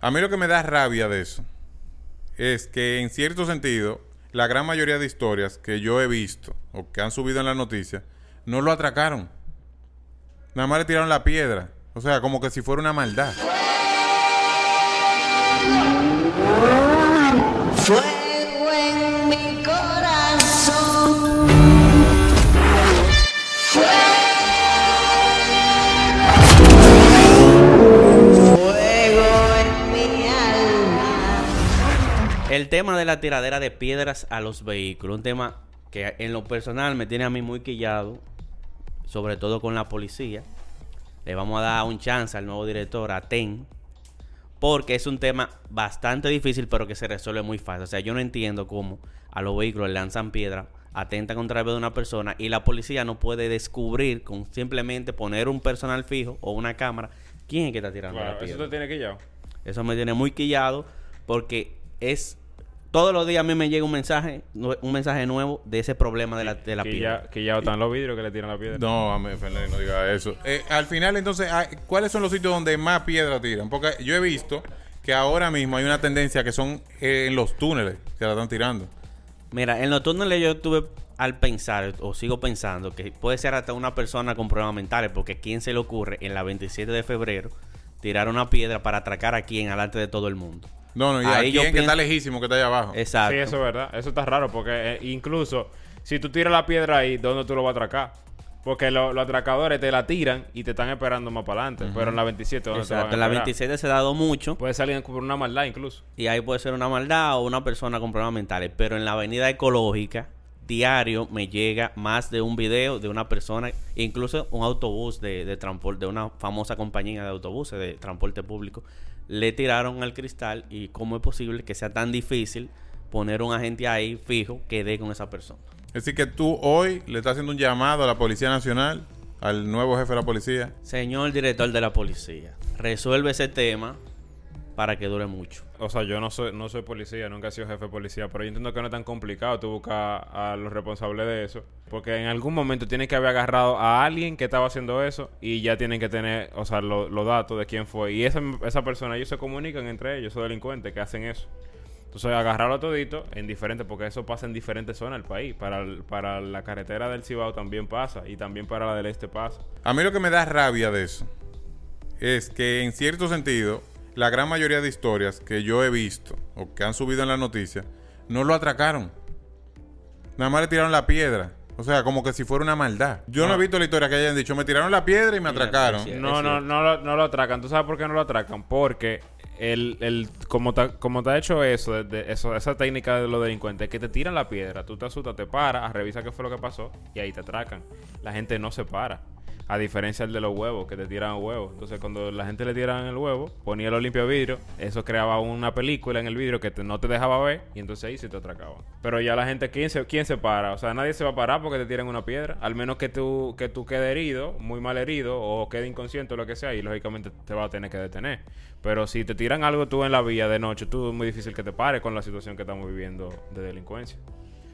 A mí lo que me da rabia de eso es que en cierto sentido la gran mayoría de historias que yo he visto o que han subido en la noticia no lo atracaron. Nada más le tiraron la piedra. O sea, como que si fuera una maldad. En mi corazón. El tema de la tiradera de piedras a los vehículos, un tema que en lo personal me tiene a mí muy quillado, sobre todo con la policía. Le vamos a dar un chance al nuevo director, a TEN, porque es un tema bastante difícil, pero que se resuelve muy fácil. O sea, yo no entiendo cómo a los vehículos le lanzan piedra, atentan contra la vida de una persona y la policía no puede descubrir con simplemente poner un personal fijo o una cámara quién es que está tirando la piedra. eso te tiene ya. Eso me tiene muy quillado porque es todos los días a mí me llega un mensaje, un mensaje nuevo de ese problema de la, de la que piedra. ya, que ya están los vidrios que le tiran la piedra. No, a mí, Fernández, no diga eso. Eh, al final, entonces, ah, ¿cuáles son los sitios donde más piedra tiran? Porque yo he visto que ahora mismo hay una tendencia que son eh, en los túneles que la están tirando. Mira, en los túneles yo estuve al pensar, o sigo pensando, que puede ser hasta una persona con problemas mentales, porque ¿quién se le ocurre en la 27 de febrero tirar una piedra para atracar a quién alante de todo el mundo? No, no, y Ahí aquí yo que pienso- está lejísimo, que está allá abajo. Exacto. Sí, eso es verdad. Eso está raro porque eh, incluso si tú tiras la piedra ahí, ¿dónde tú lo vas a atracar? Porque lo- los atracadores te la tiran y te están esperando más para adelante. Pero en la 27, ¿dónde te van a la esperar? 27 se ha dado mucho. Puede salir por una maldad incluso. Y ahí puede ser una maldad o una persona con problemas mentales. Pero en la avenida ecológica, diario me llega más de un video de una persona, incluso un autobús de, de transporte, de una famosa compañía de autobuses de transporte público, le tiraron al cristal y cómo es posible que sea tan difícil poner un agente ahí fijo que dé con esa persona. Es decir, que tú hoy le estás haciendo un llamado a la Policía Nacional, al nuevo jefe de la policía. Señor director de la policía, resuelve ese tema para que dure mucho. O sea, yo no soy, no soy policía, nunca he sido jefe de policía, pero yo entiendo que no es tan complicado tú buscar a los responsables de eso. Porque en algún momento tienen que haber agarrado a alguien que estaba haciendo eso y ya tienen que tener, o sea, lo- los datos de quién fue. Y esa, esa persona, ellos se comunican entre ellos, esos delincuentes que hacen eso. Entonces, agarrarlo todito en diferentes, porque eso pasa en diferentes zonas del país. Para, el- para la carretera del Cibao también pasa y también para la del Este pasa. A mí lo que me da rabia de eso es que en cierto sentido la gran mayoría de historias que yo he visto o que han subido en la noticia no lo atracaron. Nada más le tiraron la piedra. O sea, como que si fuera una maldad. Yo no, he visto la historia que hayan dicho, me tiraron la piedra y me atracaron. sí, No, no, no lo, no lo atracan. ¿Tú sabes por qué no lo atracan? Porque el, el, como, te, como te ha hecho eso, de, de- eso, esa técnica de los delincuentes, que te tiran la piedra, tú te asustas, te paras, revisa qué fue lo que pasó y ahí te atracan. La gente no se para. A diferencia del de los huevos, que te tiran huevos. Entonces, cuando la gente le tiran el huevo, ponía los limpio vidrio, eso creaba una película en el vidrio que no te dejaba ver y entonces ahí sí te atracaban. Pero ya la gente, ¿quién se, ¿quién se para? O sea, nadie se va a parar porque te tiran una piedra. Al menos que tú, que tú quede herido, muy mal herido, o quede inconsciente o lo que sea, y lógicamente te va a tener que detener. Pero si te tiran algo tú en la vía de noche, tú es muy difícil que te pares con la situación que estamos viviendo de delincuencia.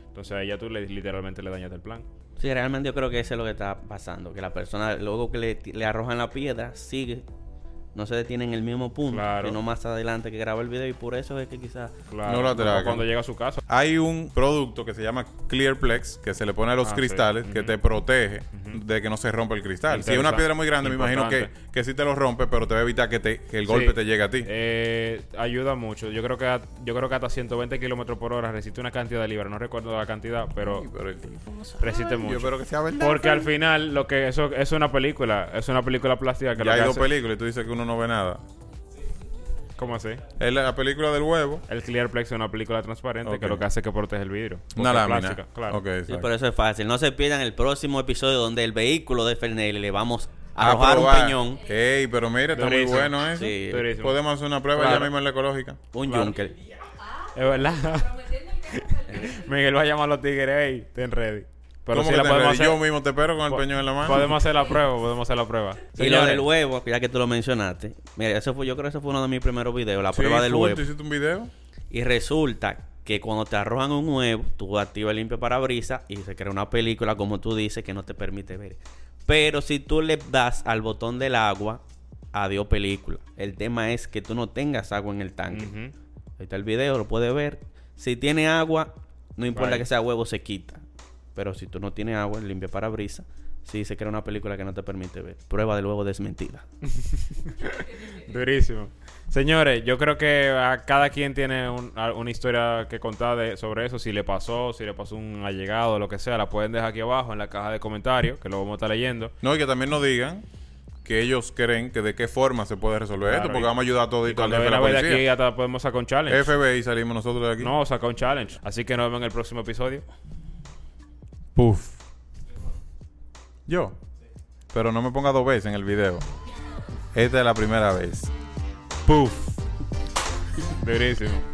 Entonces ahí ya tú le- literalmente le dañas el plan. Sí, realmente yo creo que eso es lo que está pasando. Que la persona, luego que le, le arrojan la piedra, sigue. No se detiene en el mismo punto. Claro. Sino más adelante que graba el video. Y por eso es que quizás... Claro. No lo atracan. O Cuando llega a su casa. Hay un producto que se llama Clearplex que se le pone a los Ah, sí. cristales que te protege de que no se rompa el cristal. Si es una piedra muy grande, me imagino que, que sí te lo rompe, pero te va a evitar que, te, que el Sí. golpe te llegue a ti. Eh, ayuda mucho. Yo creo que a- yo creo que hasta 120 kilómetros por hora resiste una cantidad de libras. No recuerdo la cantidad, pero Sí, pero resiste Yo mucho. espero que sea verdad. Porque al final lo que eso es una película, es una película plástica que lo hay que dos hace- películas y tú dices que uno no ve nada. ¿Cómo así? Es la, la película del huevo. El Clearplex es una película transparente que lo que hace es que protege el vidrio. Una lámina. plástica, claro. Sí, pero eso es fácil. No se pierdan el próximo episodio donde el vehículo de Fernelli le vamos a arrojar un peñón. Ey, pero mira, está muy bueno eso. Sí. Durísimo. Podemos hacer una prueba Claro. ya mismo en la ecológica. Un Claro. Junker. Es verdad. Miguel va a llamar a los tigres, hey, ten ready. Pero ¿Cómo sí que la te podemos ready? hacer. Yo mismo te espero con el peñón en la mano. Podemos hacer la prueba, podemos hacer la prueba. Y lo del huevo, ya que tú lo mencionaste. Mira, eso fue, yo creo que ese fue uno de mis primeros videos, la Sí, prueba del huevo. ¿Tú hiciste un video? Y resulta que cuando te arrojan un huevo, tú activas el limpio parabrisas y se crea una película, como tú dices, que no te permite ver. Pero si tú le das al botón del agua, adiós película. El tema es que tú no tengas agua en el tanque. Ujú. Ahí está el video, lo puedes ver. Si tiene agua, no importa Right. que sea huevo, se quita. Pero si tú no tienes agua, limpia parabrisas. Sí, se crea una película que no te permite ver. Prueba de luego desmentida. Durísimo. Señores, yo creo que a cada quien tiene un- a- una historia que contar de- sobre eso. Si le pasó, si le pasó un allegado, lo que sea, la pueden dejar aquí abajo en la caja de comentarios, que lo vamos a estar leyendo. No, y que también nos digan que ellos creen que de qué forma se puede resolver Claro, esto, porque y- vamos a ayudar a todos Y cuando a ver de aquí, hasta podemos sacar un challenge. FBI salimos nosotros de aquí. No, sacar un challenge. Así que nos vemos en el próximo episodio. Puf. Yo. Pero no me ponga dos veces en el video. Esta es la primera vez. Puf. Durísimo.